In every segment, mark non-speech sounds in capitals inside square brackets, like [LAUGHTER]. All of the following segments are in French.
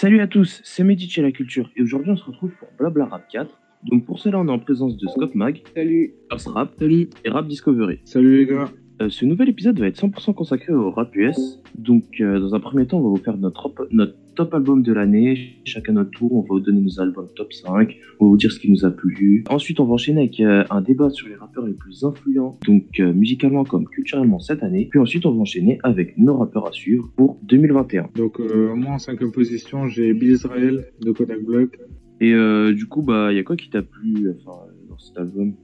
Salut à tous, c'est Medici à la culture et aujourd'hui on se retrouve pour Blabla Rap 4. Donc pour cela on est en présence de Scott Mag, Salut. Rap Salut. et Rap Discovery. Salut les gars. Euh, ce nouvel épisode va être 100% consacré au rap US. Donc euh, dans un premier temps on va vous faire notre notre top album de l'année, chacun notre tour, on va vous donner nos albums top 5, on va vous dire ce qui nous a plu. Ensuite on va enchaîner avec euh, un débat sur les rappeurs les plus influents, donc euh, musicalement comme culturellement cette année. Puis ensuite on va enchaîner avec nos rappeurs à suivre pour 2021. Donc euh, moi en cinquième position j'ai Bill Israel de Kodak Black. Et du coup, bah, il y a quoi qui t'a plu enfin, dans cet album?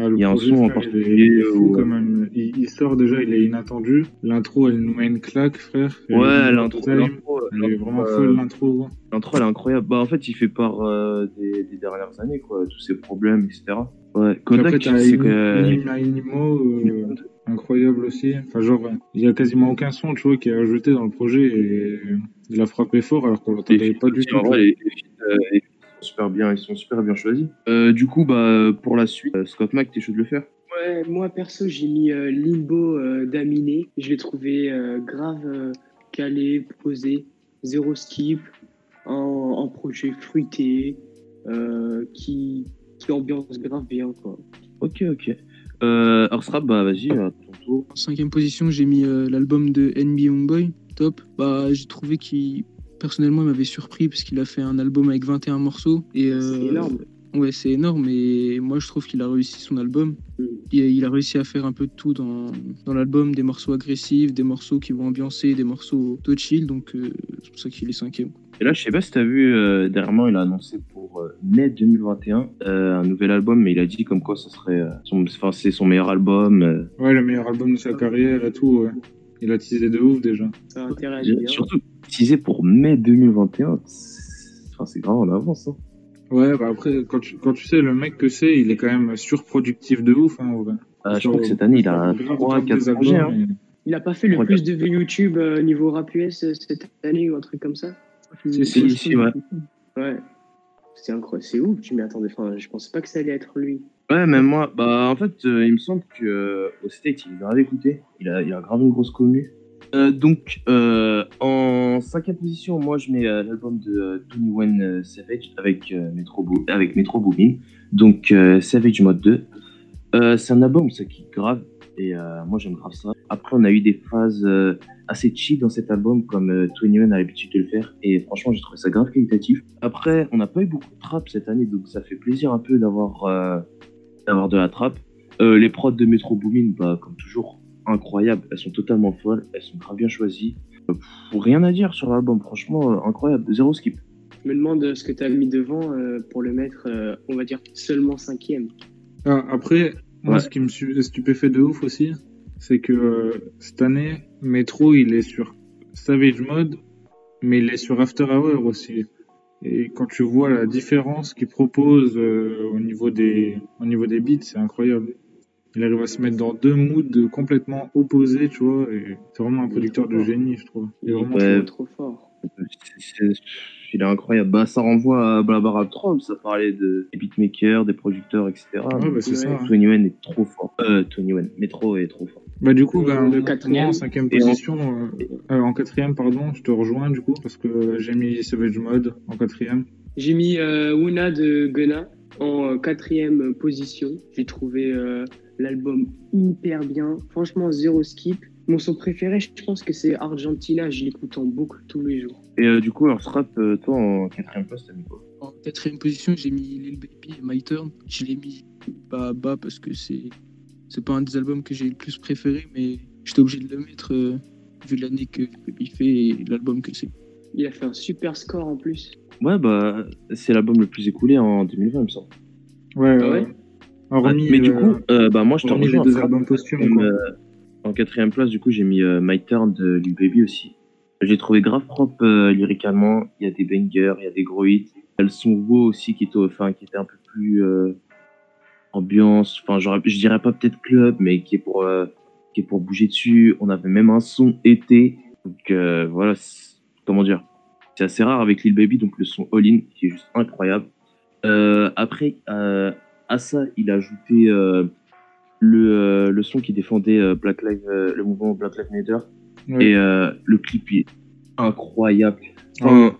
Ah, le Il y a un son en frère, il il est fou ou- quand même. Il, il sort déjà, il est inattendu. L'intro elle nous met une claque frère. Ouais, l'intro, l'intro, Elle est vraiment euh, folle l'intro. gros. l'intro, elle est incroyable. Bah, en fait, il fait part euh, des, des dernières années, quoi, tous ses problèmes, etc. Ouais, Kodak, c'est que. Euh, incroyable aussi. Enfin genre il y a quasiment aucun son tu vois qui est ajouté dans le projet et il a frappé fort alors qu'on l'entendait pas du tout. En vrai, les, les euh, les super bien, ils sont super bien choisis. Euh, du coup, bah, pour la suite, euh, Scott Mac, t'es chaud de le faire? Ouais, moi perso, j'ai mis euh, Limbo euh, d'Aminé. Je l'ai trouvé euh, grave euh, calé, posé, zéro skip, en, en projet fruité, euh, qui, qui ambiance grave bien, quoi. Ok, ok. Euh, Earth Rap, bah, vas-y, à ton tour. En cinquième position, j'ai mis euh, l'album de NB Youngboy, top. Bah, j'ai trouvé qu'il, personnellement, il m'avait surpris parce qu'il a fait un album avec 21 morceaux. Et, euh, C'est énorme. Ouais, c'est énorme. Et moi, je trouve qu'il a réussi son album. Mm. Il, il a réussi à faire un peu de tout dans, dans l'album, des morceaux agressifs, des morceaux qui vont ambiancer, des morceaux de chill. Donc, euh, c'est pour ça qu'il est cinquième. Et là, je sais pas si t'as vu, euh, dernièrement, il a annoncé pour euh, mai 2021 euh, un nouvel album, mais il a dit comme quoi ça serait euh, son, enfin, c'est son meilleur album. euh, Ouais le meilleur album de sa carrière et tout. Ouais. Il a teasé de ouf déjà. Ça a intérêt à surtout utilisé pour mai 2021. c'est- Enfin, c'est grave en avance. Hein. Ouais, bah après, quand tu, quand tu sais le mec que c'est, il est quand même surproductif de ouf. Hein. Euh, je crois que cette année, il a grave 3 top 4 des projets. albums, Hein. Il a pas fait le Ouais, plus de vues YouTube euh, niveau rap US euh, cette année ou un truc comme ça Si, si, ouais. Ouais. C'est incroyable, c'est ouf, je m'y attendais. Enfin, je pensais pas que ça allait être lui. Ouais, même moi, bah en fait, euh, il me semble que euh, au State, il est grave écouté. Il a, il a grave une grosse commu. Euh, donc, euh, en cinquième position, moi, je mets euh, l'album de Tony euh, Savage avec Metro Boomin. Donc, Savage Mode 2. Euh, c'est un album qui grave et moi j'aime grave ça. Après, on a eu des phases assez chill dans cet album, comme Tony Wayne a l'habitude de le faire, et franchement, j'ai trouvé ça grave qualitatif. Après, on n'a pas eu beaucoup de trap cette année, donc ça fait plaisir un peu d'avoir d'avoir de la. Euh, les prods de Metro Boomin, bah, comme toujours, incroyables. Elles sont totalement folles, elles sont grave bien choisies. Euh, pff, rien à dire sur l'album, franchement, euh, incroyable. Zéro skip. Je me demande euh, ce que tu as mis devant euh, pour le mettre, euh, on va dire, seulement cinquième. Ah, après, moi, Ouais. ce qui me stupéfait de ouf aussi, c'est que euh, cette année, Metro, il est sur Savage Mode, mais il est sur After Hour aussi. Et quand tu vois la différence qu'il propose euh, au niveau des au niveau des beats, c'est incroyable. Il arrive à se mettre dans deux moods complètement opposés, tu vois, c'est vraiment un producteur de génie, je trouve. Il est vraiment Ouais. trop, trop fort. Il est incroyable. Bah, ça renvoie à Blabara Troll, ça parlait de, des beatmakers, des producteurs, etc. Ouais, bah, c'est Ouais. ça. hein. Tony Wayne est trop fort. Euh, Tony Wayne, Metro est trop fort. Bah du coup, bah, Le quatrième. en cinquième Et en- position, euh, euh, en quatrième, pardon, je te rejoins du coup, parce que j'ai mis Savage Mode en quatrième. J'ai mis euh, Wuna de Gunna en quatrième position. J'ai trouvé euh, l'album hyper bien. Franchement, zéro skip. Mon son préféré, je pense que c'est Argentina. Je l'écoute en boucle tous les jours. Et euh, du coup, Earth Rap, euh, toi, en quatrième place, t'as mis quoi? En quatrième position, j'ai mis Lil Baby et My Turn. Je l'ai mis pas bas parce que c'est c'est pas un des albums que j'ai le plus préféré, mais j'étais obligé de le mettre euh, vu l'année que il fait et l'album que c'est. Il a fait un super score en plus. Ouais, bah, c'est l'album le plus écoulé en 2020, il me semble. Ouais, Ah ouais euh, hormis, mais du euh, coup, euh, bah, moi, je te hormis rejoins. deux albums posthumes, quoi. euh, en quatrième place, du coup, j'ai mis euh, My Turn de Lil Baby aussi. J'ai trouvé grave propre euh, lyricalement. Il y a des bangers, il y a des gros hits. Il y a le son Wo aussi qui était, enfin, qui était un peu plus euh, ambiance. Enfin, j'aurais- je dirais pas peut-être club, mais qui est pour euh, qui est pour bouger dessus. On avait même un son été. Donc euh, voilà, comment dire. C'est assez rare avec Lil Baby, donc le son All In qui est juste incroyable. Euh, après, euh, à ça, il a ajouté euh, le, euh, le son qui défendait euh, Black Lives, euh, le mouvement Black Lives Matter. Et euh, le clip est incroyable. Enfin,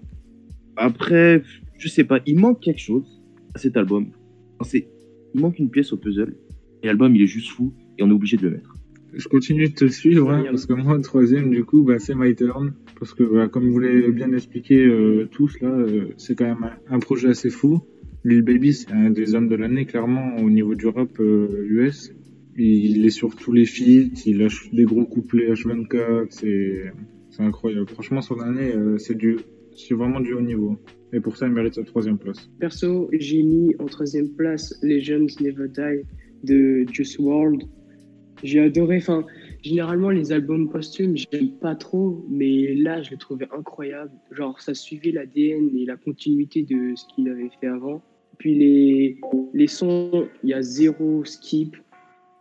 après, je sais pas, il manque quelque chose à cet album. C'est, il manque une pièce au puzzle. Et l'album, il est juste fou et on est obligé de le mettre. Je continue de te suivre, hein, parce que moi, troisième, du coup, bah, c'est My Turn. Parce que, bah, comme vous l'avez bien expliqué euh, tous, là, euh, c'est quand même un, un projet assez fou. Lil Baby, c'est un des hommes de l'année, clairement, au niveau du rap euh, US. Il est sur tous les feats, il lâche des gros couplets H24, c'est c'est incroyable. Franchement, son année, euh, c'est du, vraiment du haut niveau. Et pour ça, il mérite sa troisième place. Perso, j'ai mis en troisième place Legends Never Die de Juice WRLD. J'ai adoré, enfin, généralement les albums posthumes, j'aime pas trop, mais là, je l'ai trouvé incroyable. Genre, ça suivait l'ADN et la continuité de ce qu'il avait fait avant. Puis les, les sons, il y a zéro skip.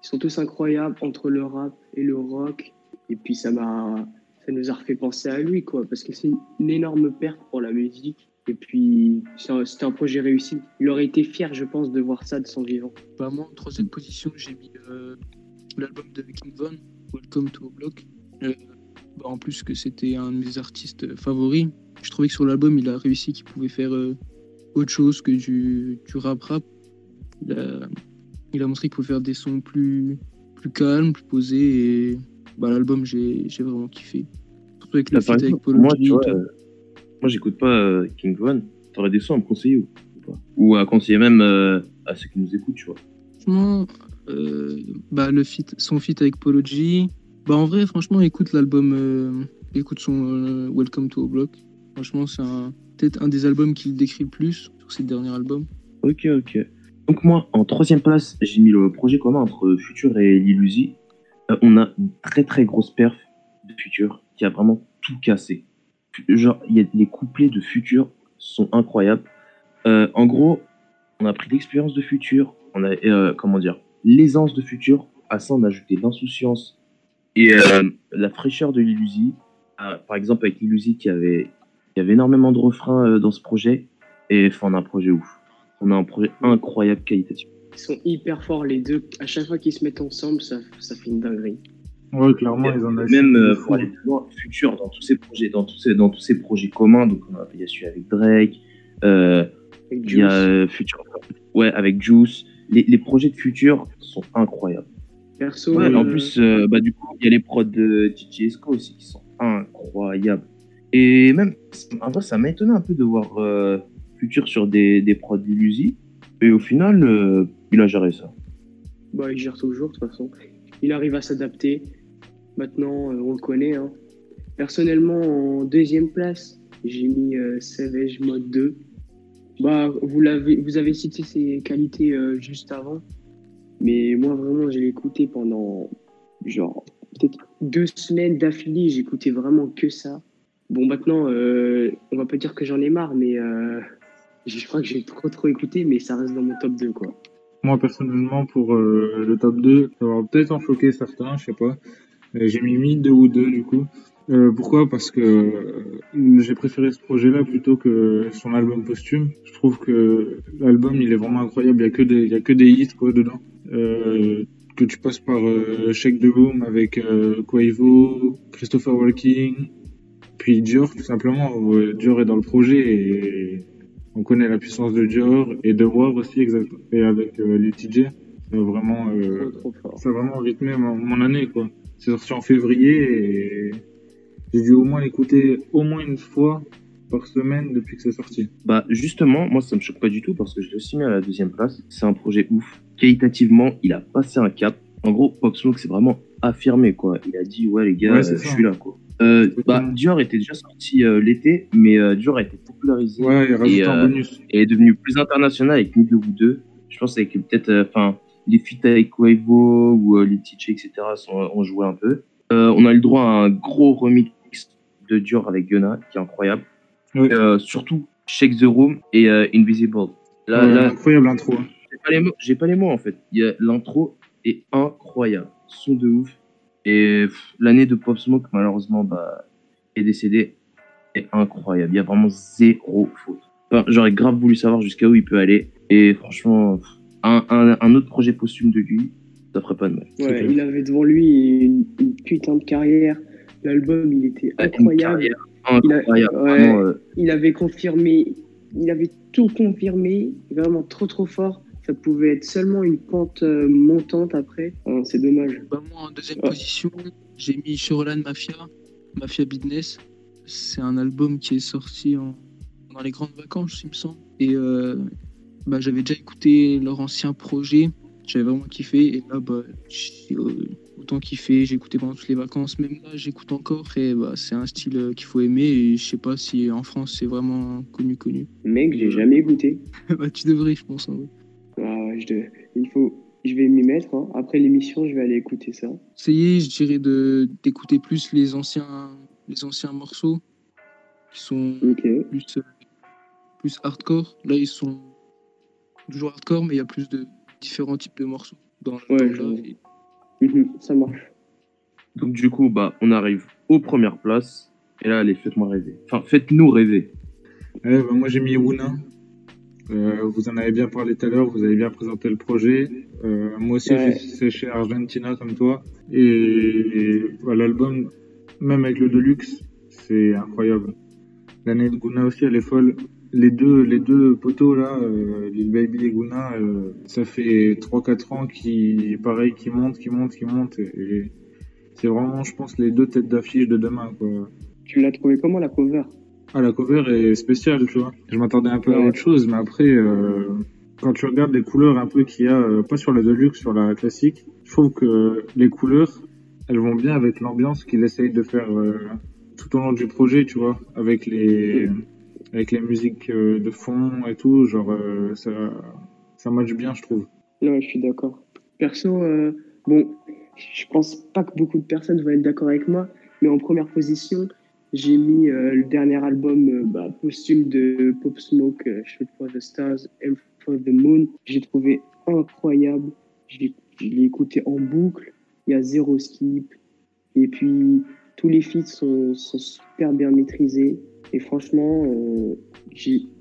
Ils sont tous incroyables entre le rap et le rock. Et puis ça ça nous a refait penser à lui, quoi, parce que c'est une énorme perte pour la musique. Et puis, c'était un projet réussi. Il aurait été fier, je pense, de voir ça de son vivant. Bah, moi, en troisième position, j'ai mis euh, l'album de King Von, Welcome to a Block. Euh, bah, en plus que c'était un de mes artistes favoris, je trouvais que sur l'album, il a réussi qu'il pouvait faire euh, autre chose que du, du rap-rap. Il a, il a montré qu'il pouvait faire des sons plus, plus calmes, plus posés. Et bah, l'album, j'ai vraiment kiffé. Surtout avec le feat avec Polo moi, G vois, euh, moi, j'écoute pas King Von. T'aurais des sons à me conseiller ou, ou à conseiller même à ceux qui nous écoutent, tu vois? Bah, le feat, son feat avec Polo G. Bah, en vrai, franchement, écoute l'album, euh, écoute son euh, Welcome to Block. Franchement, c'est peut-être un des albums qui le décrit le plus sur ses derniers albums. Ok, ok. Donc moi, en troisième place, j'ai mis le projet commun entre Future et Lil Uzi. Euh, on a une très très grosse perf de Future qui a vraiment tout cassé. Genre, y a les couplets de Future sont incroyables. Euh, en gros, on a pris l'expérience de Future, on a euh, comment dire, l'aisance de Future. À ça, on a ajouté l'insouciance et euh, la fraîcheur de Lil Uzi. Euh, par exemple, avec Lil Uzi qui avait, il y avait énormément de refrains euh, dans ce projet. Et enfin, on a un projet ouf. On a un projet incroyable qualitatif. Ils sont hyper forts, les deux. À chaque fois qu'ils se mettent ensemble, ça, ça fait une dinguerie. Ouais, clairement, ils en ont Même euh, pour aller plus loin, futur dans tous ces projets, dans tous ces, dans tous ces projets communs. Donc on a, il y a celui avec Drake, euh, Avec il y a euh, Future, ouais avec Juice. Les, les projets de futur sont incroyables. Perso, Ouais, euh, En plus, euh, bah du coup, il y a les prods de DJ Esco aussi qui sont incroyables. Et même, en vrai, ça m'a étonné un peu de voir euh, Future sur des, des prods d'Illusi. Et au final, il a géré ça. bah, il gère toujours, de toute façon. Il arrive à s'adapter. Maintenant, on le connaît. hein. Personnellement, en deuxième place, j'ai mis Savage Mode 2. Bah, vous, l'avez, vous avez cité ses qualités euh, juste avant. Mais moi, vraiment, je l'ai écouté pendant genre peut-être deux semaines d'affilée. J'écoutais vraiment que ça. Bon, maintenant, euh, on va pas dire que j'en ai marre, mais euh, je crois que j'ai trop trop écouté, mais ça reste dans mon top 2, quoi. Moi, personnellement, pour euh, le top 2, ça va peut-être en choquer certains, je sais pas. Euh, J'ai mis Mid 2 ou 2, du coup. Euh, pourquoi? Parce que euh, j'ai préféré ce projet-là plutôt que son album posthume. Je trouve que l'album, il est vraiment incroyable. Il y a que des, il y a que des hits, quoi, dedans. Euh, que tu passes par euh, Shake the Room avec euh, Quavo, Christopher Walking, puis Dior, tout simplement. Dior est dans le projet et on connaît la puissance de Dior et de War aussi, exact. Et avec euh, les TJ, ça a vraiment, ça a vraiment rythmé mon, mon année, quoi. C'est sorti en février et j'ai dû au moins l'écouter au moins une fois par semaine depuis que c'est sorti. Bah justement, moi ça me choque pas du tout parce que je l'ai aussi mis à la deuxième place. C'est un projet ouf. Qualitativement, il a passé un cap. En gros, Pop Smoke c'est vraiment affirmé quoi. Il a dit ouais les gars, Ouais, euh, je suis là quoi. Euh, bah. Dior était déjà sorti euh, l'été, mais euh, Dior a été popularisé Ouais, il Et, euh, bonus. et est devenu plus international avec Mid ou 2. Je pense avec peut-être, enfin, les feats avec Quavo ou les TJ, etc. Sont, ont joué un peu. On a eu le droit à un gros remix de Dior avec Gunna, qui est incroyable. Euh, surtout Shake the Room et euh, Invisible. Là, Ouais, là Incroyable intro. hein. j'ai pas les mots, j'ai pas les mots en fait. Il y a- L'intro est incroyable, son de ouf. Et pff, l'année de Pop Smoke, malheureusement, bah, est décédé, est incroyable. Il y a vraiment zéro faute. Enfin, J'aurais grave voulu savoir jusqu'à où il peut aller. Et franchement, pff, un, un, un autre projet posthume de lui, ça ferait pas de mal. Ouais, il avait devant lui une, une putain de carrière. L'album, il était incroyable. carrière incroyable. Il, a, ouais, vraiment, euh, il avait confirmé, il avait tout confirmé, vraiment trop trop fort. Ça pouvait être seulement une pente euh, montante après. C'est dommage. Bah, moi, en deuxième Ouais. position, j'ai mis Shoreline Mafia, Mafia Business. C'est un album qui est sorti en... dans les grandes vacances, il me semble. Et euh, bah, j'avais déjà écouté leur ancien projet. J'avais vraiment kiffé. Et là, bah, j'ai euh, autant kiffé. J'ai écouté pendant toutes les vacances. Même là, j'écoute encore. Et bah, c'est un style euh, qu'il faut aimer. Et je sais pas si en France, c'est vraiment connu, connu. Mec, j'ai jamais goûté. [LAUGHS] bah, tu devrais, je pense. Ah, ouais, je, il faut, je vais m'y mettre. hein. Après l'émission, je vais aller écouter ça. Essayez, je dirais, de- d'écouter plus les anciens, les anciens morceaux qui sont Ok. plus, euh, plus hardcore. Là, ils sont toujours hardcore, mais il y a plus de différents types de morceaux dans le Ouais, et- Mhm, ça marche. Donc du coup, bah, on arrive aux premières places. Et là, allez, faites-moi rêver. Enfin, faites-nous rêver. Ouais, bah, moi j'ai mis Wuna. Euh, vous en avez bien parlé tout à l'heure, vous avez bien présenté le projet. Euh, moi aussi, Ouais. j'ai séché Argentina comme toi. Et, et, bah, l'album, même avec le Deluxe, c'est incroyable. L'année de Guna aussi, elle est folle. Les deux, les deux poteaux là, euh, Lil Baby et Guna, euh, ça fait 3-4 ans qui, pareil, qui montent, qui montent, qui montent. Et, c'est vraiment, je pense, les deux têtes d'affiche de demain, quoi. Tu l'as trouvé comment la cover? Ah, la cover est spéciale, tu vois. Je m'attendais un peu à autre chose, mais après, euh, quand tu regardes les couleurs un peu qu'il y a, euh, pas sur la Deluxe, sur la classique, je trouve que les couleurs, elles vont bien avec l'ambiance qu'il essaye de faire tout au long du projet, tu vois, avec les, avec les musiques euh, de fond et tout, genre, euh, ça, ça match bien, je trouve. Non, je suis d'accord. Perso, euh, bon, je pense pas que beaucoup de personnes vont être d'accord avec moi, mais en première position, j'ai mis le dernier album euh, bah, posthume de Pop Smoke, euh, Shoot for the Stars, Aim for the Moon. J'ai trouvé incroyable. Je l'ai écouté en boucle. Il y a zéro skip. Et puis, tous les feats sont, sont super bien maîtrisés. Et franchement, euh,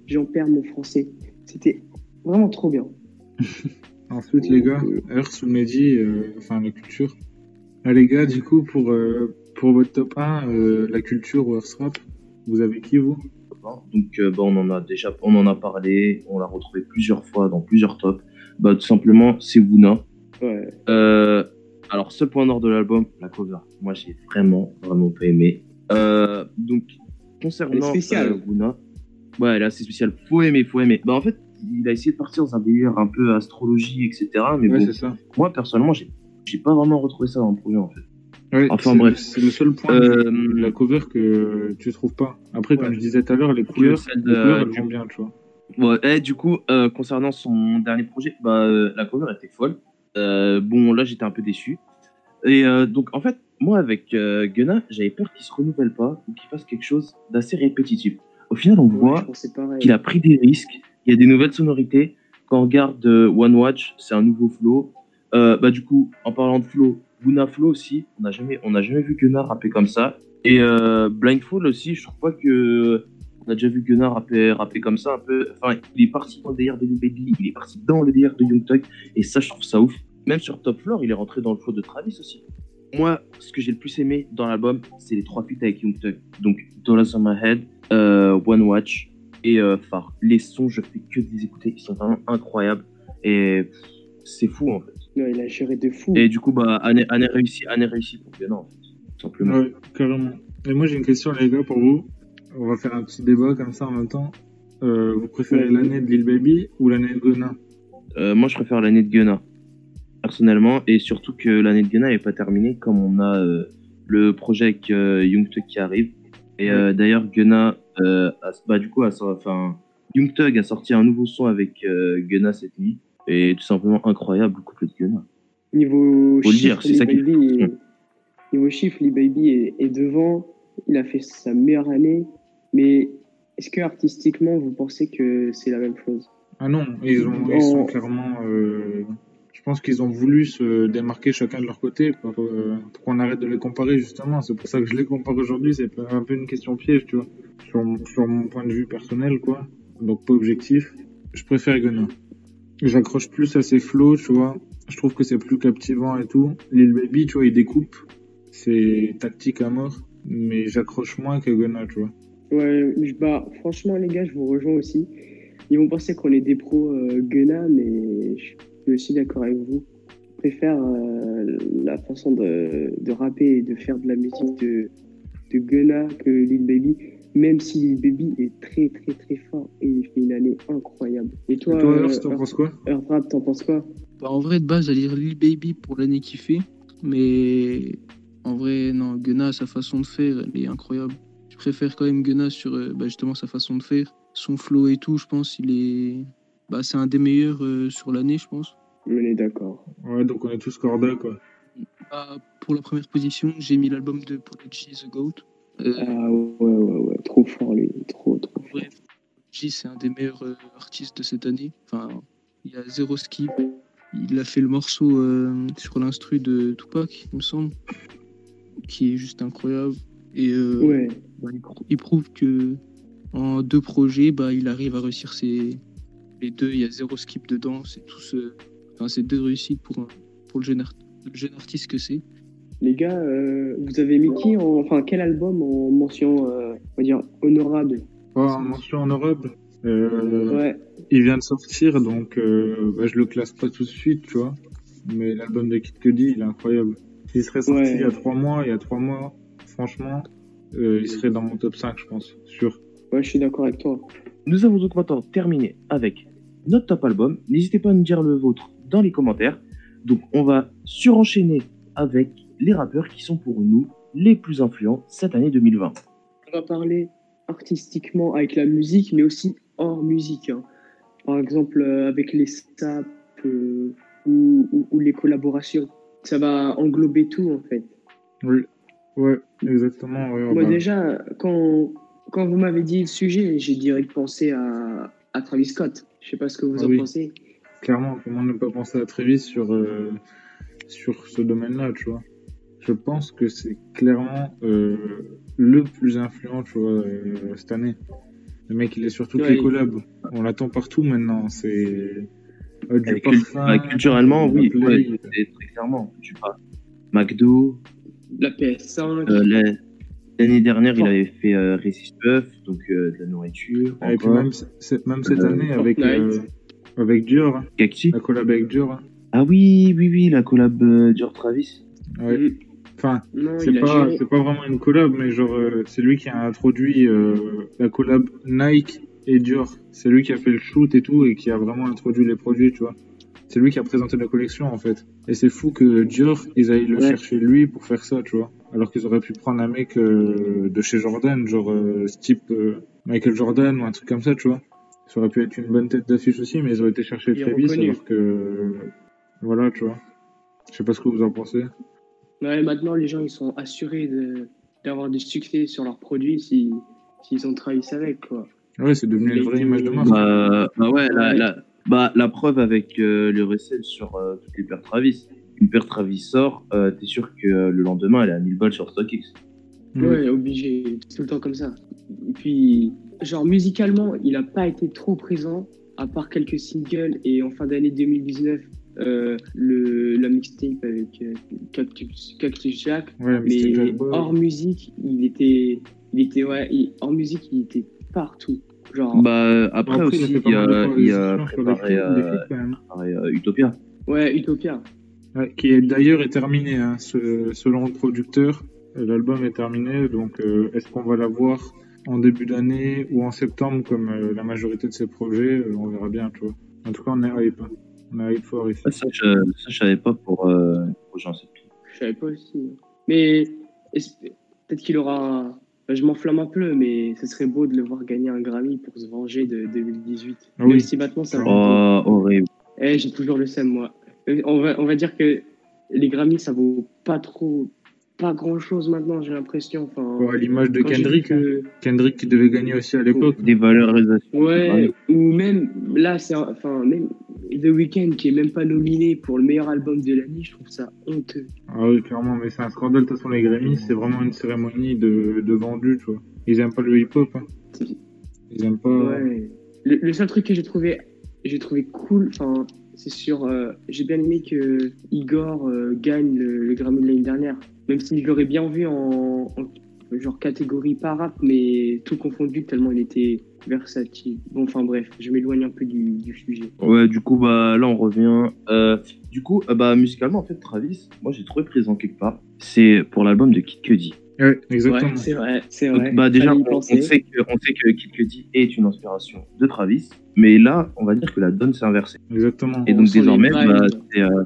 j'en perds mon français. C'était vraiment trop bien. [LAUGHS] Ensuite, les gars, Earth ou Mehdi, euh, enfin la culture. Ah, les gars, du coup, pour, euh, pour votre top 1, euh, la culture ou Earth Rap, vous avez qui, vous? Donc, euh, bah, on en a déjà, on en a parlé, on l'a retrouvé plusieurs fois dans plusieurs tops. Bah, tout simplement, c'est Wuna. Ouais. Euh, alors, seul point nord de l'album, la cover. Moi, j'ai vraiment, vraiment pas aimé. Euh, donc, concernant spéciale. euh, Wuna, ouais, là, c'est spécial. Faut aimer, faut aimer. Bah, en fait, il a essayé de partir dans un délire un peu astrologie, etc. Mais Ouais, bon, ça. moi, personnellement, j'ai, j'ai pas vraiment retrouvé ça dans le projet, en fait. Ouais, Enfin, bref. C'est le seul point Euh, de la cover que tu trouves pas. Après, comme je disais tout à l'heure, les couleurs, les couleurs, elles du- vont bien, tu vois. Ouais, et du coup, euh, concernant son dernier projet, bah, euh, la cover était folle. Euh, bon, là, j'étais un peu déçu. Et euh, donc, en fait, moi, avec euh, Gunna, j'avais peur qu'il se renouvelle pas ou qu'il fasse quelque chose d'assez répétitif. Au final, on voit qu'il a pris des risques. Il y a des nouvelles sonorités. Quand on regarde One Watch, c'est un nouveau flow. Euh, bah, du coup, en parlant de flow, Guna Flow aussi, on n'a jamais, on jamais vu Gunna rapper comme ça. Et euh, Blindfold aussi, je trouve pas que on a déjà vu Gunnar rapper, rapper comme ça un peu. Enfin, il est parti dans le délire de Lil Baby, il est parti dans le délire de Young Thug, et ça, je trouve ça ouf. Même sur Top Floor, il est rentré dans le flow de Travis aussi. Moi, ce que j'ai le plus aimé dans l'album, c'est les trois feats avec Young Thug. Donc, Dollars on My Head, euh, One Watch et euh, Far. Les sons, je fais que de les écouter, ils sont vraiment incroyables. Et c'est fou, en fait. Non, il a géré de fou. Et du coup, bah, année, année réussie, année réussie pour Gunnar, en fait. Tout simplement. Ouais, carrément. Et moi, j'ai une question, les gars, pour vous. On va faire un petit débat comme ça en même temps. Euh, vous préférez l'année de Lil Baby ou l'année de Gunna? Euh, moi, je préfère l'année de Gunna, personnellement, et surtout que l'année de Gunna n'est pas terminée, comme on a euh, le projet avec euh, Young Thug qui arrive. Et euh, d'ailleurs, Gunna, euh, a- bah, du coup, a, enfin, Young Thug a sorti un nouveau son avec euh, Gunna cette nuit, et tout simplement incroyable, le couple de Gunna. Niveau Faut le chiffre, dire, c'est Lil ça qui- Baby est- Niveau chiffre, Lil Baby est, est devant. Il a fait sa meilleure année. Mais est-ce que artistiquement, vous pensez que c'est la même chose? Ah non, ils, ont, ils sont clairement. euh, je pense qu'ils ont voulu se démarquer chacun de leur côté pour, euh, pour qu'on arrête de les comparer, justement. C'est pour ça que je les compare aujourd'hui. C'est un peu une question piège, tu vois. Sur, sur mon point de vue personnel, quoi. Donc pas objectif. Je préfère Gunna. J'accroche plus à ses flows, tu vois. Je trouve que c'est plus captivant et tout. Lil Baby, tu vois, il découpe. C'est tactique à mort. mais j'accroche moins que Gunna, tu vois. Ouais, bah, franchement, les gars, je vous rejoins aussi. Ils vont penser qu'on est des pros euh, Gunna, mais je suis aussi d'accord avec vous. Je préfère euh, la façon de, de rapper et de faire de la musique de, de Gunna que Lil Baby, même si Lil Baby est très, très, très fort et il fait une année incroyable. Et toi, Et toi, euh, Earth, t'en penses quoi? Earth Rap, t'en penses quoi? Bah, en vrai, de base, j'allais dire Lil Baby pour l'année qu'il fait. Mais en vrai, non, Gunna, sa façon de faire, elle est incroyable. Je préfère quand même Gunna sur euh, bah, justement sa façon de faire. Son flow et tout, je pense, il est. Bah, c'est un des meilleurs euh, sur l'année, je pense. On est d'accord. Ouais, donc on est tous corda, quoi. Bah, pour la première position, j'ai mis l'album de Prodigy The Goat. Euh, Ah ouais, ouais, ouais, trop fort, lui. Trop, trop fort. Bref, Prodigy, c'est un des meilleurs euh, artistes de cette année. Enfin, il y a zéro skip. Il a fait le morceau euh, sur l'instru de Tupac, il me semble, qui est juste incroyable. Et euh, Ouais. Bah, il, prou- il prouve que en deux projets, bah, il arrive à réussir ses les deux. Il y a zéro skip dedans. C'est tous, euh, enfin, c'est deux réussites pour un- pour le jeune, art- le jeune artiste que c'est. Les gars, euh, vous avez mis qui en, enfin quel album en mention, euh, on va dire honorable? Oh, en mention honorable, euh, Ouais, il vient de sortir, donc euh, bah, je le classe pas tout de suite, tu vois. Mais l'album de Kid Cudi, il est incroyable. S'il serait sorti Ouais. il y a trois mois, il y a trois mois, franchement, euh, il serait dans mon top 5, je pense, sûr. ouais, je suis d'accord avec toi. Nous avons donc maintenant terminé avec notre top album. N'hésitez pas à nous dire le vôtre dans les commentaires. Donc on va surenchaîner avec les rappeurs qui sont pour nous les plus influents cette année 2020. On va parler artistiquement avec la musique, mais aussi hors musique. hein. Par exemple, euh, avec les saps euh, ou, ou- ou les collaborations. Ça va englober tout en fait. Oui, ouais, exactement. ouais, Moi bah, déjà, quand, quand vous m'avez dit le sujet, j'ai direct pensé à, à Travis Scott. Je sais pas ce que vous Ah en oui. pensez. Clairement, comment ne pas penser à Travis sur, euh, sur ce domaine-là, tu vois. Je pense que c'est clairement euh, le plus influent, tu vois, euh, cette année. Le mec, il est sur toutes Ouais, les il- collabs. On l'attend partout maintenant. C'est euh, du parfum, culturellement, oui, play. ouais, c'est très clairement. Tu vois, McDo, La PS5. euh, la- l'année dernière, il avait fait euh, Resist Puff, donc euh, de la nourriture. Et puis même, cette Euh, année avec, euh, avec Dior, hein. Cacti. la collab avec Dior. hein. Ah oui, oui, oui, la collab euh, Dior Travis. Ouais. Mm. Enfin, c'est pas, géré. pas vraiment une collab, mais genre, euh, c'est lui qui a introduit euh, la collab Nike et Dior. C'est lui qui a fait le shoot et tout et qui a vraiment introduit les produits, tu vois. C'est lui qui a présenté la collection en fait. Et c'est fou que Dior, ils aillent le Ouais. chercher lui pour faire ça, tu vois. Alors qu'ils auraient pu prendre un mec euh, de chez Jordan, genre euh, ce type euh, Michael Jordan ou un truc comme ça, tu vois. Ça aurait pu être une bonne tête d'affiche aussi, mais ils auraient été chercher Il est Travis reconnu. alors que. Voilà, tu vois. Je sais pas ce que vous en pensez. Ouais, maintenant, les gens, ils sont assurés de- d'avoir du succès sur leurs produits si- s'ils ont travaillé avec, quoi. Ouais, c'est devenu une vraie image de marque. Bah, bah ouais, la, Ouais. La- bah, la preuve avec euh, le recel sur euh, toutes les paires Travis. Une paire Travis sort, euh, t'es sûr que euh, le lendemain, elle est à 1000 balles sur StockX. Ouais, obligé, tout le temps comme ça. Et puis, genre, musicalement, il n'a pas été trop présent, à part quelques singles, et en fin d'année 2019, euh, le, la mixtape avec euh, Cactus, Cactus Jack. Ouais, Mais hors musique, il était, il était, ouais, il- hors musique, il était partout. Genre, Bah, euh, après, Après, aussi, il a de a, il a préparé, euh, euh, Utopia. ouais, Utopia. Ouais, qui est d'ailleurs est terminé, hein, ce- selon le producteur. L'album est terminé, donc euh, est-ce qu'on va l'avoir en début d'année ou en septembre comme euh, la majorité de ses projets euh, On verra bien, tu vois. En tout cas, on est hype. hein. On est hype fort ici. Ah, Ça, je, ça, je savais pas pour euh, projet en septembre. Je savais pas aussi. Mais peut-être qu'il aura. Je m'enflamme un peu, mais ce serait beau de le voir gagner un Grammy pour se venger de 2018. Ah Même oui. si maintenant ça. Oh, horrible. Eh, j'ai toujours le seum, moi. Euh, On va, on va dire que les Grammys, ça vaut pas trop. Pas grand chose maintenant, j'ai l'impression. Enfin, Ouais, à l'image de Kendrick, hein. que- Kendrick qui devait gagner aussi à l'époque. Des valorisations. Ouais, ou même là, c'est un- enfin même The Weeknd qui est même pas nominé pour le meilleur album de l'année, je trouve ça honteux. Ah oui, clairement, mais c'est un scandale. De toute façon, les Grammys, c'est vraiment une cérémonie de, de vendu, tu vois. Ils aiment pas le hip-hop. hein. Ils aiment pas. Ouais. Le, le seul truc que j'ai trouvé, j'ai trouvé cool, enfin, c'est sur, euh, j'ai bien aimé que Igor euh, gagne le, le Grammy de l'année dernière, même si je l'aurais bien vu en, en, genre catégorie pas rap, mais tout confondu tellement il était versatile. Bon, enfin bref, je m'éloigne un peu du, du sujet. Ouais, du coup, bah là, on revient. Euh, du coup, euh, bah musicalement, en fait, Travis, moi, j'ai trouvé présent quelque part. C'est pour l'album de Kid Cudi. Ouais, exactement. Ouais, c'est vrai, c'est Donc, vrai. bah déjà, on, sait que, on sait que Kid Cudi est une inspiration de Travis, mais là, on va dire que la donne s'est inversée. Exactement. Et On donc désormais, bah, c'est, euh,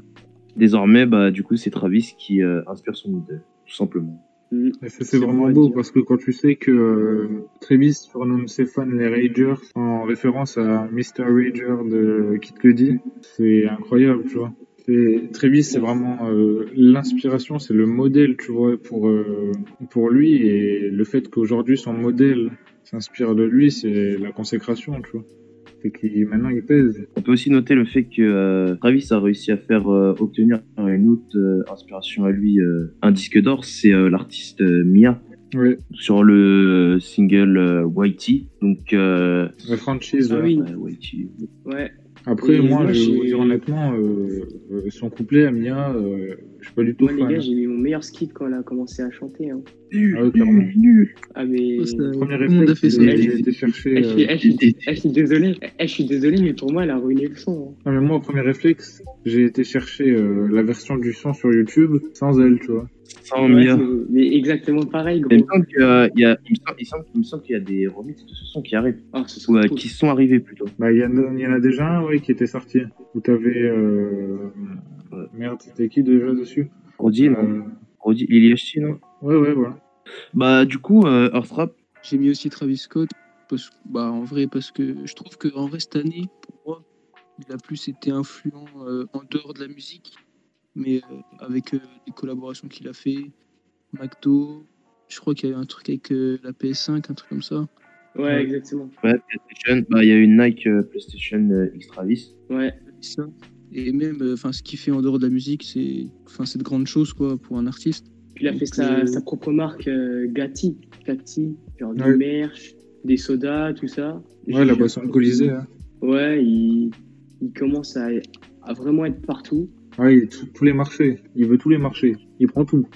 désormais, bah, du coup, c'est Travis qui euh, inspire son modèle, tout simplement. Et ça, c'est vraiment beau dire. parce que quand tu sais que euh, Travis surnomme ses fans les Ragers en référence à Mr. Rager de Kid Cudi, c'est incroyable, tu vois. C'est- Travis, c'est vraiment euh, l'inspiration, c'est le modèle, tu vois, pour, euh, pour lui. Et le fait qu'aujourd'hui son modèle s'inspire de lui, c'est la consécration, tu vois. Maintenant il pèse. On peut aussi noter le fait que euh, Travis a réussi à faire euh, obtenir une autre euh, inspiration à lui, euh, un disque d'or, c'est euh, l'artiste euh, Mia sur le single euh, Whitey. Donc, euh, la franchise. Ah ouais. oui. ouais, Whitey. Ouais, Après, Et moi, moi, je vais dire honnêtement, euh, euh, son couplet à Mia, euh, je suis pas du tout moi les gars, j'ai eu mon meilleur skip quand elle a commencé à chanter. hein. Ah ouais, clairement. Ah mais... Oh, ça- Premier réflexe, fait ça. j'ai été chercher. Je, suis, désolé, je suis désolé, mais pour moi, elle a ruiné le son. hein. Non, mais moi, au premier réflexe, j'ai été chercher euh, la version du son sur YouTube sans elle, tu vois. Sans mais exactement pareil, gros. Il me semble qu'il y a, il y a- il me semble- il me semble- il me semble qu'il y a des remixes de ce son qui arrivent, Ah, ce ou serait cool. qui sont arrivés plutôt. Bah, il y, en a- il y en a déjà un, ouais, qui était sorti. Où t'avais. Euh... Merde, c'était qui déjà dessus? Roddy, non Euh, Roddy, Lily Ashti, non? Ouais, ouais, voilà. Bah, du coup, euh, Earth Rap, J'ai mis aussi Travis Scott, parce, bah, en vrai, parce que je trouve que en vrai, cette année, pour moi, il a plus été influent euh, en dehors de la musique, mais euh, avec euh, les collaborations qu'il a fait, McDo, je crois qu'il y a eu un truc avec euh, la PS5, un truc comme ça. Ouais, exactement. ouais, PlayStation, bah, il y a une Nike euh, PlayStation euh, X Travis. Ouais, Ça. Et même, euh, enfin, ce qu'il fait en dehors de la musique, c'est, enfin, c'est de grandes choses, quoi, pour un artiste. il a fait sa, euh, sa propre marque, euh, Gatti. Gatti, genre Ouais. du merch, des sodas, tout ça. Ouais, la boisson alcoolisée. Hein. Ouais, il, il commence à, à vraiment être partout. Ouais, il- tous tous les marchés. Il veut tous les marchés. Il prend tout.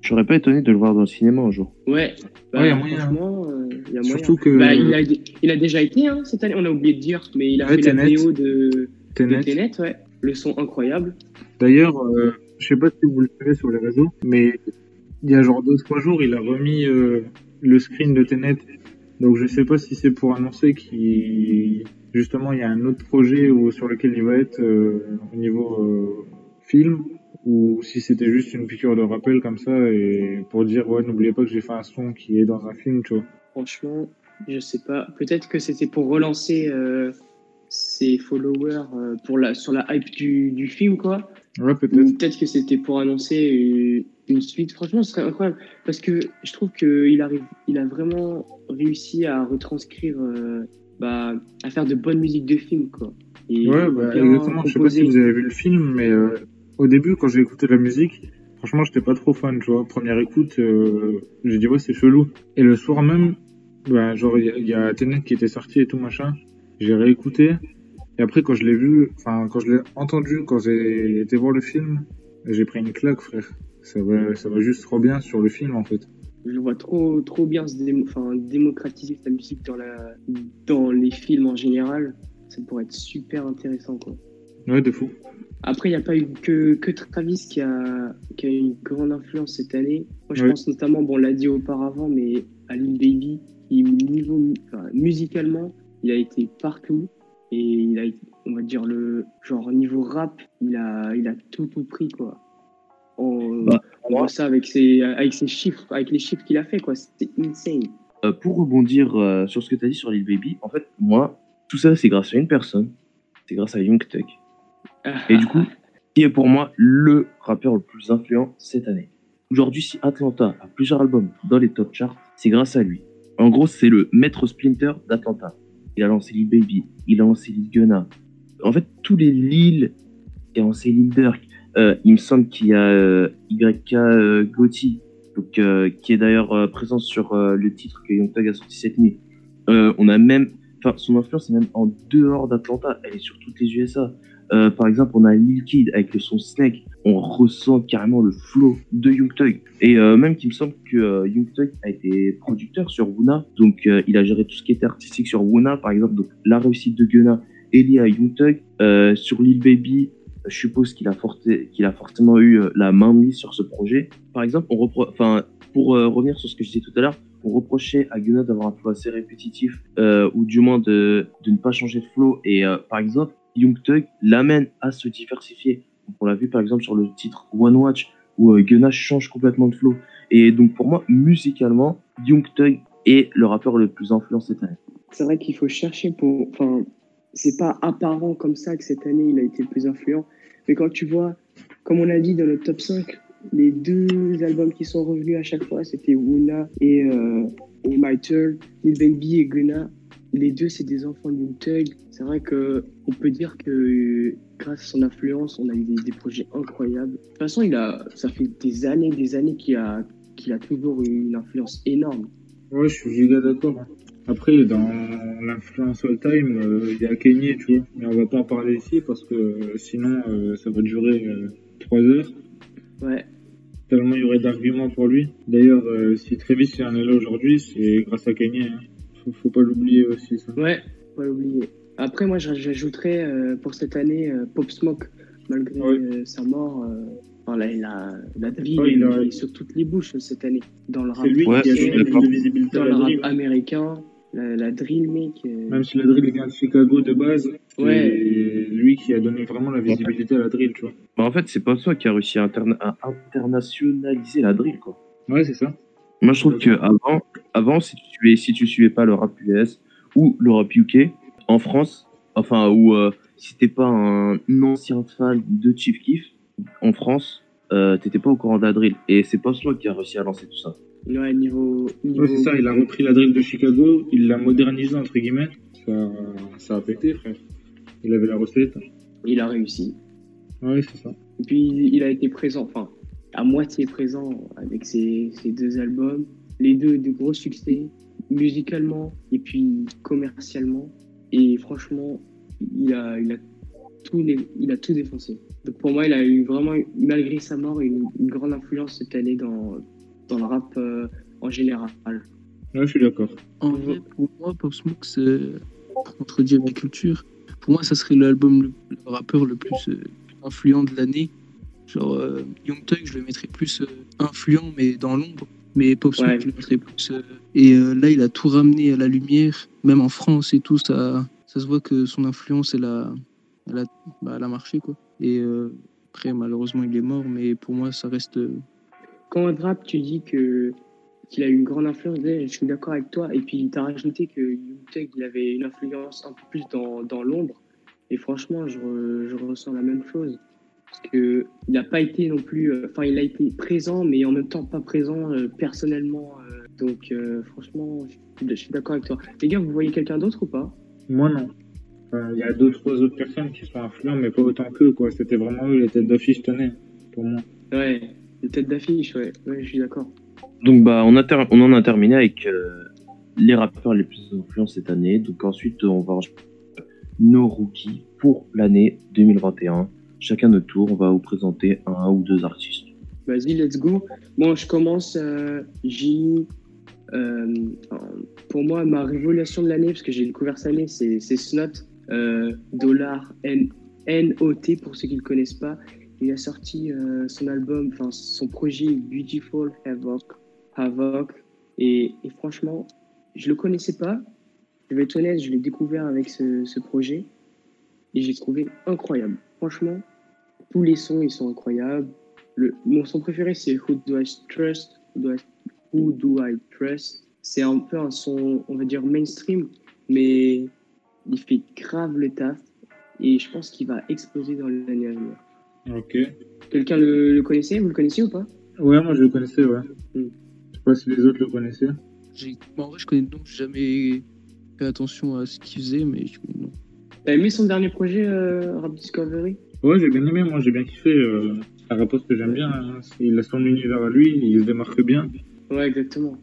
Je serais pas étonné de le voir dans le cinéma un jour. Ouais, bah, Ouais, y a moyen, franchement, euh, y a moyen. Surtout que Bah, il, a, il a déjà été hein, cette année, on a oublié de dire, mais il a Ouais, fait la. VO de, de Tenet. Tenet, ouais. Le son incroyable. D'ailleurs, euh, je sais pas si vous le savez sur les réseaux, mais il y a genre deux trois jours, il a remis euh, le screen de Tenet. Donc je sais pas si c'est pour annoncer qu'il justement il y a un autre projet sur lequel il va être euh, au niveau euh, film ou si c'était juste une piqûre de rappel comme ça et pour dire ouais n'oubliez pas que j'ai fait un son qui est dans un film, tu vois. Franchement, je sais pas. Peut-être que c'était pour relancer euh, ses followers pour la, sur la hype du, du film, quoi. Ouais peut-être. Peut-être que c'était pour annoncer une, une suite. Franchement, ce serait incroyable. Parce que je trouve qu'il arrive, il a vraiment réussi à retranscrire, euh, bah, à faire de bonnes musiques de film, quoi. Et Ouais, bah, exactement. Je sais pas si vous avez vu le film, mais euh, au début, quand j'ai écouté la musique, franchement, j'étais pas trop fan, tu vois. Première écoute, euh, j'ai dit, ouais, c'est chelou. Et le soir même, bah, genre, il y, y a Tenet qui était sorti et tout, machin. J'ai réécouté. Et après, quand je l'ai vu, enfin, quand je l'ai entendu, quand j'ai été voir le film, j'ai pris une claque, frère. Ça va, ça va juste trop bien sur le film, en fait. Je le vois trop, trop bien se démo- enfin, démocratiser sa musique dans, la, dans les films en général. Ça pourrait être super intéressant, quoi. Ouais, de fou. Après, il n'y a pas eu que, que Travis qui a, qui a eu une grande influence cette année. Moi, je Ouais. pense notamment, bon, on l'a dit auparavant, mais à Lil Baby, qui, niveau, enfin, musicalement, il a été partout. Et il a, on va dire, le genre niveau rap, il a, il a tout, tout pris, quoi. On, Bah, on voit ça avec ses, avec ses chiffres, avec les chiffres qu'il a fait, quoi. C'était insane. Euh, pour rebondir euh, sur ce que tu as dit sur Lil Baby, en fait, moi, tout ça, c'est grâce à une personne. C'est grâce à Young Thug. Et du coup, qui est pour moi le rappeur le plus influent cette année. Aujourd'hui, si Atlanta a plusieurs albums dans les top charts, c'est grâce à lui. En gros, c'est le maître Splinter d'Atlanta. Il a lancé Lil Baby, il a lancé Lil Gunna. En fait, tous les Lil, il a lancé Lil Durk. Euh, il me semble qu'il y a euh, YK euh, Gotti, donc, qui est d'ailleurs présent sur le titre que Young Thug a sorti cette nuit. On a même, enfin, son influence est même en dehors d'Atlanta. Elle est sur toutes les USA. Euh, par exemple, on a Lil Kid avec son Snake. On ressent carrément le flow de Young Thug. Et euh, même qu'il me semble que euh, Young a été producteur sur Wuna. Donc, euh, il a géré tout ce qui était artistique sur Wuna, par exemple. Donc, la réussite de Gunna est liée à Young Thug. Euh, sur Lil Baby, je suppose qu'il a, qu'il forcément eu la main mise sur ce projet. Par exemple, on enfin, pour revenir sur ce que je disais tout à l'heure, on reprochait à Gunna d'avoir un flow assez répétitif, ou du moins de, de ne pas changer de flow. Et par exemple, Young Thug l'amène à se diversifier. On l'a vu par exemple sur le titre One Watch, où euh, Gunna change complètement de flow. Et donc pour moi, musicalement, Young Thug est le rappeur le plus influent cette année. C'est vrai qu'il faut chercher pour. Enfin, c'est pas apparent comme ça que cette année il a été le plus influent. Mais quand tu vois, comme on a dit dans le top 5, les deux albums qui sont revenus à chaque fois, c'était Wuna et, euh, My Turn, Lil Baby et Gunna. Les deux, c'est des enfants Young Thug. C'est vrai que on peut dire que grâce à son influence, on a eu des, des projets incroyables. De toute façon, il a, ça fait des années, des années qu'il a, qu'il a toujours eu une influence énorme. Ouais, je suis giga d'accord. Après, dans l'influence all-time, euh, il y a Kenny, tu vois. Mais on va pas en parler ici parce que euh, sinon, euh, ça va durer euh, trois heures. Ouais. Tellement il y aurait d'arguments pour lui. D'ailleurs, si Travis est en est là aujourd'hui, c'est grâce à Kenny. Hein. Faut, faut pas l'oublier aussi, ça. Ouais, pas l'oublier. Après, moi, j'aj- j'ajouterais euh, pour cette année euh, Pop Smoke, malgré Ouais. euh, sa mort. euh, enfin, la, la, la drill Ouais, il a- est sur toutes les bouches cette année. Dans le rap, lui Ouais, dans le la rap drill. américain, la, la drill, mec. euh, Même si la drill vient de Chicago de base, Ouais. c'est lui qui a donné vraiment la visibilité à la drill, tu vois. Bah, en fait, c'est pas toi qui a réussi à, interna- à internationaliser la drill, quoi. Ouais, c'est ça. Moi, je trouve que avant, avant si tu suivais, si tu suivais pas le rap US ou le rap UK en France, enfin, ou euh, si t'es pas un ancien fan de Chief Keef en France, euh, t'étais pas au courant de la drill. Et c'est pas toi qui a réussi à lancer tout ça. ouais, niveau. niveau Ouais, c'est ça, il a repris la drill de Chicago, il l'a modernisé, entre guillemets. Ça, ça a pété, frère. Il avait la recette. Il a réussi. Ouais, c'est ça. Et puis, il a été présent, enfin, à moitié présent avec ses, ses deux albums. Les deux de gros succès, musicalement et puis commercialement. Et franchement, il a, il a, tout, il a tout défoncé. Donc pour moi, il a eu vraiment, malgré sa mort, une, une grande influence cette année dans, dans le rap euh, en général. Ouais, je suis d'accord. En vrai, pour moi, Pop Smoke, c'est pour contredire ma culture. Pour moi, ça serait l'album, le, le rappeur le plus euh, influent de l'année. Genre, euh, Young Thug, je le mettrais plus euh, influent, mais dans l'ombre. Mais Pop Smoke, Ouais. je le mettrais plus. euh, et là, il a tout ramené à la lumière, même en France et tout. Ça, ça se voit que son influence, elle a, elle a, bah, elle a marché, quoi. Et après, malheureusement, il est mort, mais pour moi, ça reste. Quand on rap, tu dis que qu'il a eu une grande influence, je suis d'accord avec toi. Et puis, tu as rajouté que Young Thug, il avait une influence un peu plus dans, dans l'ombre. Et franchement, je, re- je ressens la même chose. Parce que il n'a pas été non plus. euh, Enfin, il a été présent, mais en même temps pas présent euh, personnellement. euh. donc, euh, franchement, je, suis d'accord avec toi. Les gars, vous voyez quelqu'un d'autre ou pas? Moi, non. Il y a d'autres autres personnes qui sont influents, mais pas autant qu'eux, quoi. C'était vraiment eux, les têtes d'affiche tenaient, pour moi. Ouais, une tête d'affiche, ouais. Ouais, je suis d'accord. Donc, bah, on, a ter- on en a terminé avec euh, les rappeurs les plus influents cette année. Donc, ensuite, on va nos rookies pour l'année 2021. Chacun notre tour, on va vous présenter un ou deux artistes. Vas-y, let's go. Bon, je commence. Euh, j'ai mis, euh, pour moi, ma révélation de l'année, parce que j'ai découvert cette année, c'est Snot, euh, dollar N- N-O-T, pour ceux qui ne le connaissent pas. Il a sorti euh, son album, enfin son projet Beautiful Havoc. Havoc et, franchement, je le connaissais pas. Je vais être honnête, je l'ai découvert avec ce, ce projet et j'ai trouvé incroyable. Franchement, tous les sons, ils sont incroyables. Le, mon son préféré, c'est Who Do I Trust? Who Do I, Who Do I Trust? C'est un peu un son, on va dire, mainstream, mais il fait grave le taf et je pense qu'il va exploser dans l'année à venir. Ok. Quelqu'un le, le connaissait? Vous le connaissiez ou pas? Ouais, moi, je le connaissais, ouais. Hmm. Je sais pas si les autres le connaissaient. j'ai- bon, en vrai, je connais j'ai jamais fait attention à ce qu'il faisait, mais je connais nom. T'as aimé son dernier projet, euh, Rap Discovery? Ouais, j'ai bien aimé, moi, j'ai bien kiffé. Euh, c'est un rappeur que j'aime bien. hein. Il a son univers à lui, il se démarque bien. Ouais, exactement.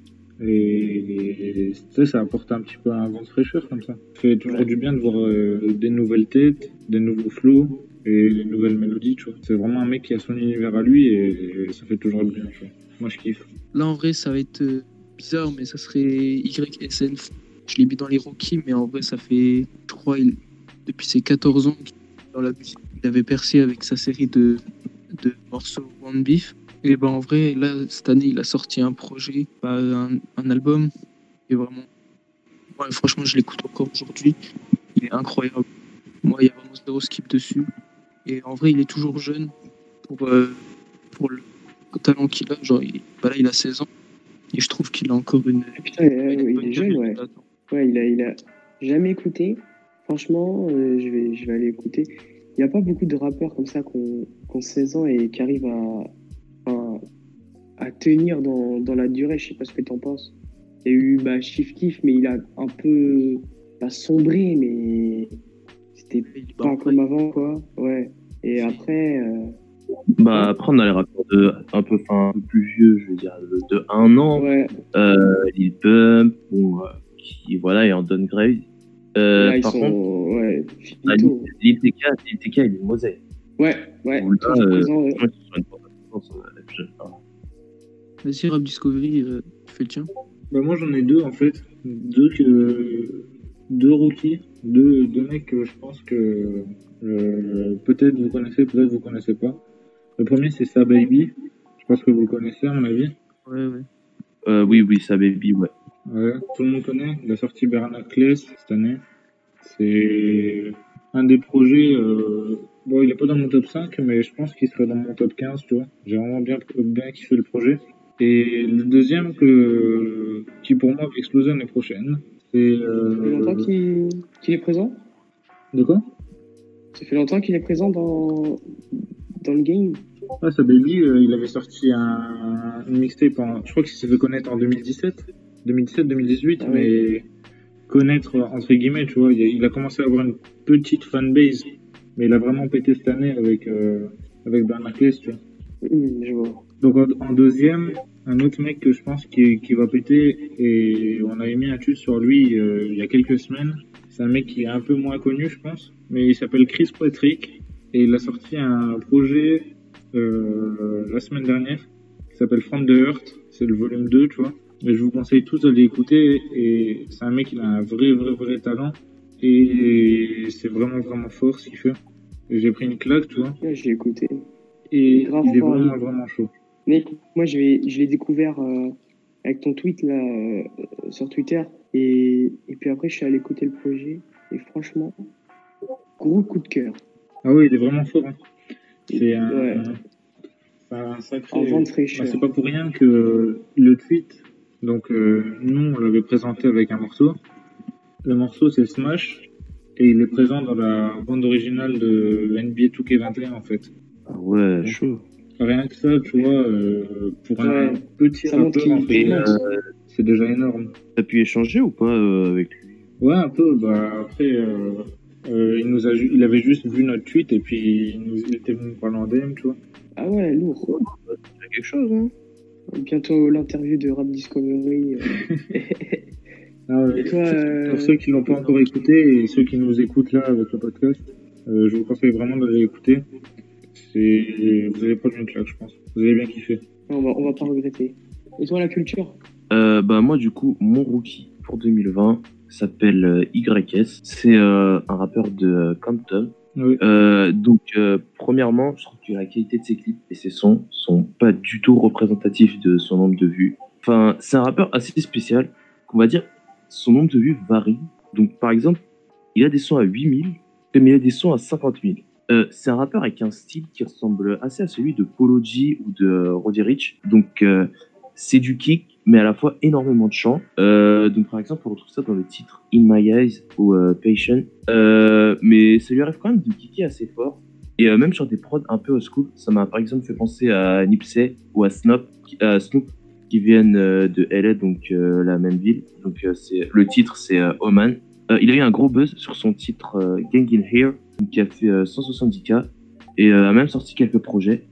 Et, sais, ça apporte un petit peu un vent de fraîcheur comme ça. Ça fait toujours Ouais. du bien de voir euh, des nouvelles têtes, des nouveaux flows. et les nouvelles mélodies, tu vois. C'est vraiment un mec qui a son univers à lui et, et ça fait toujours bien, tu vois. Moi, je kiffe. Là, en vrai, ça va être euh, bizarre, mais ça serait YSN. Je l'ai mis dans les Rockies, mais en vrai, ça fait, je crois, il- depuis ses 14 ans qu'il est dans la musique. Il avait percé avec sa série de, de morceaux One Beef. Et ben, en vrai, là, cette année, il a sorti un projet, un, un album. Et vraiment, moi, franchement, je l'écoute encore aujourd'hui. Il est incroyable. Moi, il y a vraiment zéro skip dessus. Et en vrai, il est toujours jeune pour, euh, pour le talent qu'il a. Genre, il, bah là, il a 16 ans. Et je trouve qu'il a encore une. Putain, euh, une il est jeune, ouais. Ouais, il a, il a jamais écouté. Franchement, euh, je, vais, je vais aller écouter. Il n'y a pas beaucoup de rappeurs comme ça qui ont, qui ont 16 ans et qui arrivent à, à, à tenir dans, dans la durée. Je sais pas ce que tu en penses. Il y a eu bah, Chief Keef, mais il a un peu pas sombré, mais c'était pas comme avant, quoi. Ouais. Et après, euh, Bah, après, on a les rappeurs de, un, peu, enfin, un peu plus vieux, je veux dire, de, de un an. ouais, Euh, Lil Pump, bon, euh, qui, voilà, est en downgrade. Euh, là, ils par sont. contre, ouais, ah, finito. Lil Lil TK, Lil TK, il est mosaïque. Ouais, ouais, Bon, là, euh, présent, ouais. Euh, Vas-y, Rap Discovery, euh, tu fais le tien. Bah moi j'en ai deux en fait, deux que deux rookies, deux, deux mecs que je pense que euh, peut-être vous connaissez, peut-être vous connaissez pas. Le premier c'est Sa Baby, je pense que vous le connaissez à mon avis. Ouais, ouais. Euh, oui, oui, ça baby, ouais. Ouais, tout le monde connaît. Il a sorti Bernacles cette année. C'est un des projets. euh, Bon, il est pas dans mon top 5, mais je pense qu'il serait dans mon top 15, tu vois. J'ai vraiment bien, bien kiffé le projet. Et le deuxième que, qui pour moi va exploser l'année prochaine, c'est. Ça fait longtemps Euh... qu'il est présent? De quoi? Ça fait longtemps qu'il est présent dans, dans le game? Ah, sa baby, euh, il avait sorti un, une mixtape en, je crois qu'il s'est fait connaître en 2017, 2017-2018, Ah mais connaître entre guillemets, tu vois, il a, il a commencé à avoir une petite fanbase, mais il a vraiment pété cette année avec euh, avec Bernard Claes, tu vois. Je vois. Donc en, en deuxième, un autre mec que je pense qui, qui va péter et on avait mis un tube sur lui euh, il y a quelques semaines. C'est un mec qui est un peu moins connu, je pense, mais il s'appelle Chris Patrick et il a sorti un projet euh, la semaine dernière qui s'appelle From the Earth. C'est le volume 2, tu vois. Et je vous conseille tous d'aller écouter et c'est un mec il a un vrai vrai vrai talent et c'est vraiment vraiment fort ce qu'il fait. J'ai pris une claque, tu vois, Ouais, j'ai écouté. et Grave il est fort, vraiment vraiment chaud. Mec, moi, je l'ai je découvert euh, avec ton tweet là, euh, sur Twitter. Et, et puis après, je suis allé écouter le projet. Et franchement, gros coup de cœur. Ah oui, il est vraiment fort. hein. C'est un, Ouais. un sacré. En vent de Bah, fraîcheur. c'est pas pour rien que le tweet, donc euh, nous on l'avait présenté avec un morceau. Le morceau c'est Smash et il est présent dans la bande originale de NBA 2K21 en fait. Ah ouais, chaud. Rien que ça, tu vois, euh, pour un petit rappeur guillemets, monte. Euh, c'est déjà énorme. T'as pu échanger ou pas euh, avec lui? Ouais, un peu. Bah après, euh, euh, il nous a, il avait juste vu notre tweet et puis il, nous, il était venu nous parler en DM, tu vois. Ah ouais, lourd. C'est quelque chose, hein Bientôt l'interview de Rap Discovery. euh. [LAUGHS] Ah. Et toi, euh, Pour ceux qui l'ont pas encore écouté et ceux qui nous écoutent là avec le podcast, euh, je vous conseille vraiment d'aller écouter. C'est, vous allez prendre une claque, je pense. Vous allez bien kiffer. on, va, on va pas regretter. Et toi, la culture? Euh, bah moi du coup mon rookie pour 2020 s'appelle YS. C'est euh, un rappeur de Compton. Euh, donc euh, premièrement, je trouve que la qualité de ses clips et ses sons sont pas du tout représentatifs de son nombre de vues. Enfin, c'est un rappeur assez spécial. qu'on va dire, son nombre de vues varie. Donc par exemple, il a des sons à 8000, comme il a des sons à 50 000. Euh, c'est un rappeur avec un style qui ressemble assez à celui de Polo G ou de Roddy Rich. Donc euh, c'est du kick, mais à la fois énormément de chant. Euh, donc par exemple, on retrouve ça dans le titre In My Eyes ou euh, Patient. Euh, mais ça lui arrive quand même de kicker assez fort. Et euh, même sur des prods un peu old school, ça m'a par exemple fait penser à Nipsey ou à Snoop, à Snoop qui viennent de LA, donc la même ville. Donc c'est le titre c'est Oman. Il a eu un gros buzz sur son titre Gang in Here, qui a fait euh, 170K et a même sorti quelques projets.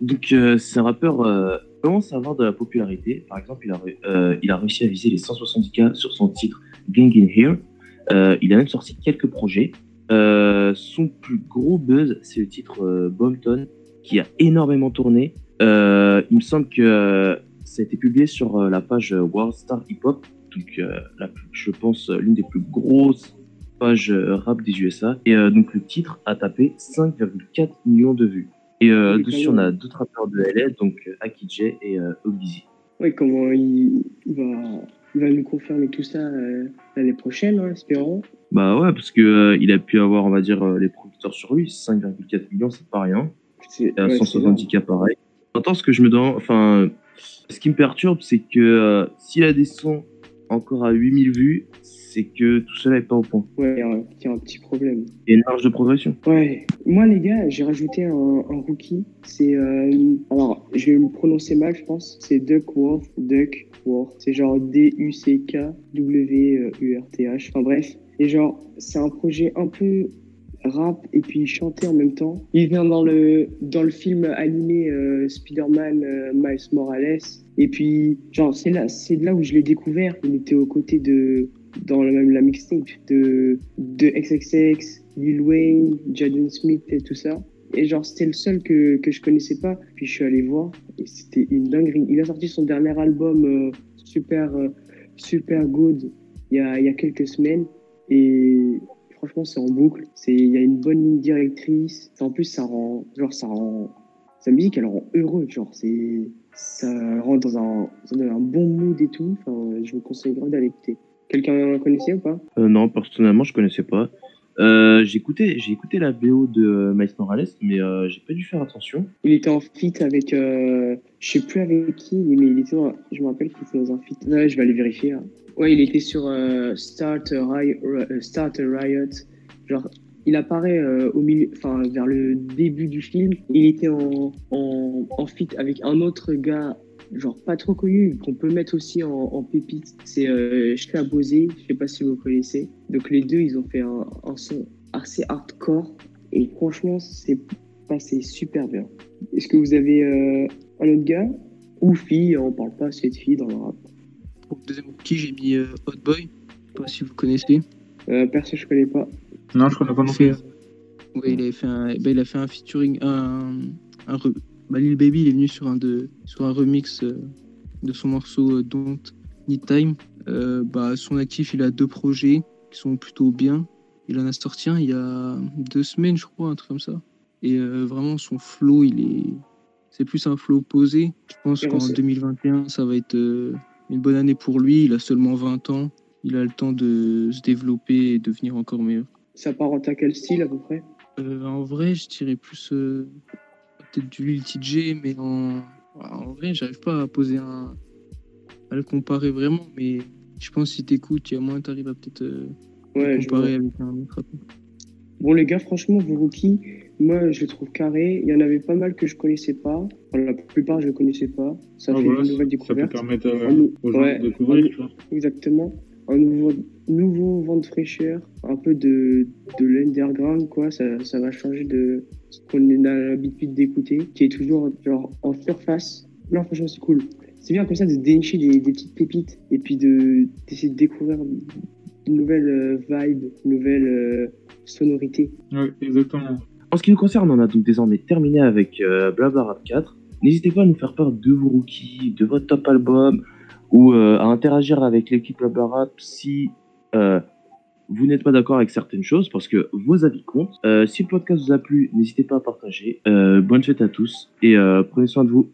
Donc c'est un rappeur commence à avoir de la popularité. Par exemple, il a, euh, réussi à viser les 170K sur son titre Gang in Here. Euh, il a même sorti quelques projets. Euh, son plus gros buzz, c'est le titre Bompton, qui a énormément tourné. Il me semble que ça a été publié sur la page World Star Hip Hop, donc je pense l'une des plus grosses pages rap des USA. Et donc le titre a tapé 5,4 millions de vues. Et euh, Oui, dessus, on a d'autres rappeurs de LA, donc euh, Aki J et euh, Ogizzy. Ouais, comment il, il va, il va nous confirmer tout ça euh, l'année prochaine, hein, espérons. Bah ouais, parce que euh, il a pu avoir, on va dire, les producteurs sur lui. 5,4 millions, c'est pas rien. C'est à ouais, c'est 170 cas pareil. Maintenant, ce que je me demande, enfin, ce qui me perturbe, c'est que s'il a des sons encore à 8000 vues, c'est que tout cela est pas au point. Ouais, il y a un- petit problème. Il y a une marge de progression. Ouais, moi les gars, j'ai rajouté un, un rookie. C'est euh, alors, je vais me prononcer mal, je pense. C'est Duckworth, Duckworth. C'est genre D-U-C-K-W-U-R-T-H. Enfin bref, et genre c'est un projet un peu rap et puis chanter en même temps. Il vient dans le dans le film animé euh, Spider-Man euh, Miles Morales. Et puis genre c'est là c'est là où je l'ai découvert. Il était aux côtés de dans la même la mixtape de de XXX, Lil Wayne, Jaden Smith et tout ça. Et genre c'était le seul que que je connaissais pas. Puis je suis allé voir et c'était une dinguerie. Il a sorti son dernier album euh, super euh, super good il y a y a quelques semaines et franchement c'est en boucle. Il y a une bonne ligne directrice. En plus ça rend genre ça rend sa musique elle rend heureux genre c'est ça rend dans un, dans un bon mood et tout. Enfin, je vous conseille grave d'aller écouter. Quelqu'un connaissait ou pas? Euh, non, personnellement, je connaissais pas. Euh, j'ai écouté, j'ai écouté la BO de euh, Miles Morales, mais euh, j'ai pas dû faire attention. Il était en feat avec, euh, je sais plus avec qui, mais il était je me rappelle qu'il était dans un feat. Ouais, je vais aller vérifier. hein. Ouais, il était sur Start, a Riot, Start a Riot. Genre, il apparaît au milieu, enfin vers le début du film. Il était en, en, en feat avec un autre gars, genre pas trop connu, qu'on peut mettre aussi en, en pépite. C'est euh, Shka Bosé, je sais pas si vous connaissez. Donc les deux, ils ont fait un, un son assez hardcore. Et franchement, c'est passé super bien. Est-ce que vous avez euh, un autre gars? Ou fille On parle pas assez de filles dans le rap. Pour le deuxième rookie, j'ai mis euh, Hot Boy. Je sais pas si vous connaissez. Euh, perso, je connais pas. Non, je connais pas non plus. ouais, il, avait fait un, bah, il a fait un featuring. Un, un bah, Lil Baby, il est venu sur un, de, sur un remix euh, de son morceau euh, Don't Need Time. Euh, bah, son actif, il a deux projets qui sont plutôt bien. Il en a sorti un il y a deux semaines, je crois, un truc comme ça. Et vraiment, son flow, il est. C'est plus un flow posé. Je pense qu'en on sait- 2021, ça va être une bonne année pour lui. Il a seulement 20 ans. Il a le temps de se développer et devenir encore meilleur. Ça apparente à quel style à peu près? Euh, en vrai, je dirais plus euh, peut-être du Lil TJ, mais en, en vrai, j'arrive pas à poser un. à le comparer vraiment, mais je pense que si t'écoutes, il y a moins t'arrives à peut-être euh, Ouais, comparer avec un autre rappeur. Bon les gars, franchement, vos rookies, moi je les trouve carrés. Il y en avait pas mal que je connaissais pas. Enfin, la plupart je les connaissais pas. Ça Ah, fait voilà, une nouvelle ça peut découverte. permettre à- Un nou- aux gens ouais, de découvrir, un-. Exactement. Un nouveau, nouveau vent de fraîcheur, un peu de, de l'underground, quoi. Ça, ça va changer de qu'on a l'habitude d'écouter, qui est toujours genre en surface. Non, franchement, c'est cool. C'est bien comme ça de dénicher des, des petites pépites et puis de d'essayer de découvrir une nouvelle euh, vibe, une nouvelle euh, sonorité. Ouais, exactement. En ce qui nous concerne, on a donc désormais terminé avec euh, Blabla Rap 4. N'hésitez pas à nous faire part de vos rookies, de votre top album, ou euh, à interagir avec l'équipe Blabla Rap si euh, vous n'êtes pas d'accord avec certaines choses, parce que vos avis comptent. Euh, si le podcast vous a plu, n'hésitez pas à partager. Euh, bonne fête à tous, et euh, prenez soin de vous.